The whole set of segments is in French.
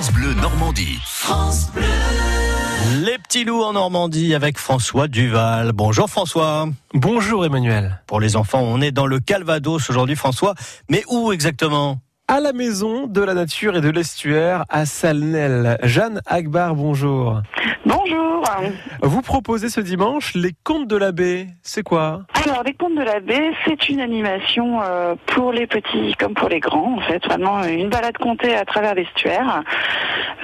France Bleu Normandie. France Bleu. Les petits loups en Normandie avec François Duval. Bonjour François. Bonjour Emmanuel. Pour les enfants, on est dans le Calvados aujourd'hui François. Mais où exactement? À la maison de la nature et de l'estuaire à Salnel. Jeanne Agbar, bonjour. Bonjour. Vous proposez ce dimanche les contes de la baie. C'est quoi? Alors, les contes de la baie, c'est une animation euh, pour les petits comme pour les grands, en fait. Vraiment une balade contée à travers l'estuaire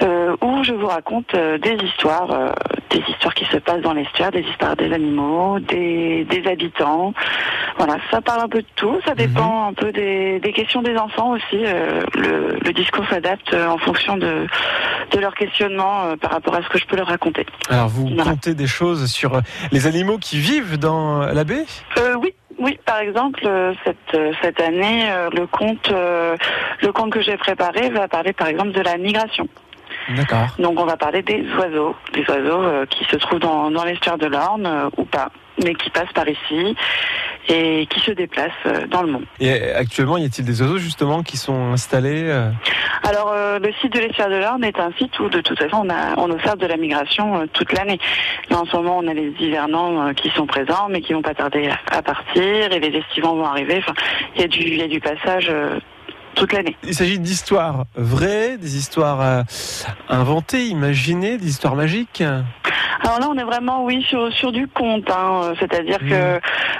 euh, où je vous raconte euh, des histoires, des histoires qui se passent dans l'estuaire, des histoires des animaux, des, des habitants. Voilà, ça parle un peu de tout. Ça dépend mhm. un peu des, des, questions des enfants aussi. le, le, discours s'adapte en fonction de, de leur questionnement par rapport à ce que je peux leur raconter. Alors, vous contez des choses sur les animaux qui vivent dans la baie euh, Oui. Oui, par exemple, euh, cette, euh, cette année, le conte, le conte que j'ai préparé va parler par exemple de la migration. D'accord. Donc on va parler des oiseaux, des oiseaux qui se trouvent dans, dans l'estuaire de l'Orne ou pas, mais qui passent par ici et qui se déplacent dans le monde. Et actuellement, y a-t-il des oiseaux justement qui sont installés alors, euh, le site de l'estuaire de l'Orne est un site où, de toute façon, on, a, on observe de la migration euh, toute l'année. Là, en ce moment, on a les hivernants euh, qui sont présents, mais qui vont pas tarder à, partir, et les estivants vont arriver. Enfin, y il y a du passage toute l'année. Il s'agit d'histoires vraies, des histoires inventées, imaginées, des histoires magiques alors là, on est vraiment, oui, sur, sur du conte. Hein. C'est-à-dire mmh. que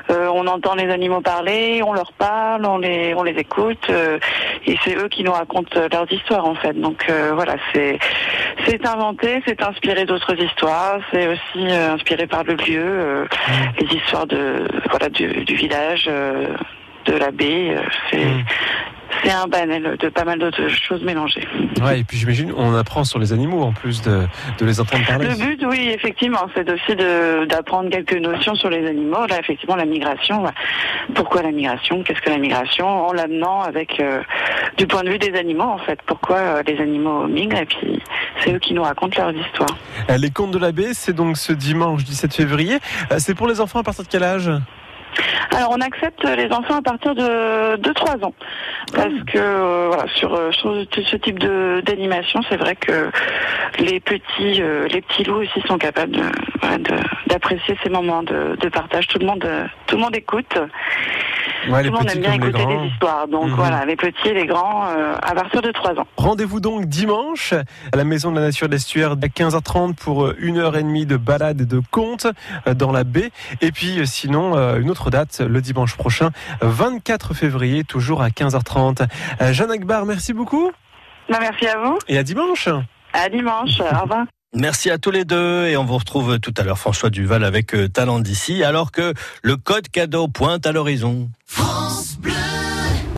euh, on entend les animaux parler, on leur parle, on les, on les écoute, euh, et c'est eux qui nous racontent leurs histoires en fait. Donc euh, voilà, c'est c'est inventé, c'est inspiré d'autres histoires, c'est aussi inspiré par le lieu, mmh. les histoires de voilà du, du village, de la baie. c'est mmh c'est un panel de pas mal d'autres choses mélangées. Ouais, et puis j'imagine on apprend sur les animaux en plus de, de les entendre parler. Le but, oui, effectivement, c'est aussi d'apprendre quelques notions sur les animaux. Là, effectivement, la migration. Pourquoi la migration? Qu'est-ce que la migration? En l'amenant avec euh, du point de vue des animaux, en fait. Pourquoi euh, les animaux migrent? Et puis, c'est eux qui nous racontent leurs histoires. Euh, les contes de la baie, c'est donc ce dimanche 17 février. C'est pour les enfants à partir de quel âge? Alors on accepte les enfants à partir de, de 3 ans. Parce que euh, euh, sur, ce type d'animation, c'est vrai que les petits euh, les petits loups aussi sont capables d'apprécier ces moments de, partage. Tout le monde écoute. Tout le monde aime bien écouter des histoires. Donc mhm. voilà, les petits et les grands à partir de 3 ans. Rendez-vous donc dimanche à la Maison de la Nature d'Estuaire à 15h30 pour une heure et demie de balade et de contes dans la baie. Et puis sinon, une autre date le dimanche prochain, 24 février, toujours à 15h30. Euh, Jeanne Akbar, merci beaucoup. Bah, merci à vous. Et à dimanche. À dimanche. Au revoir. Merci à tous les deux et on vous retrouve tout à l'heure François Duval avec euh, Talent d'ici alors que le code cadeau pointe à l'horizon.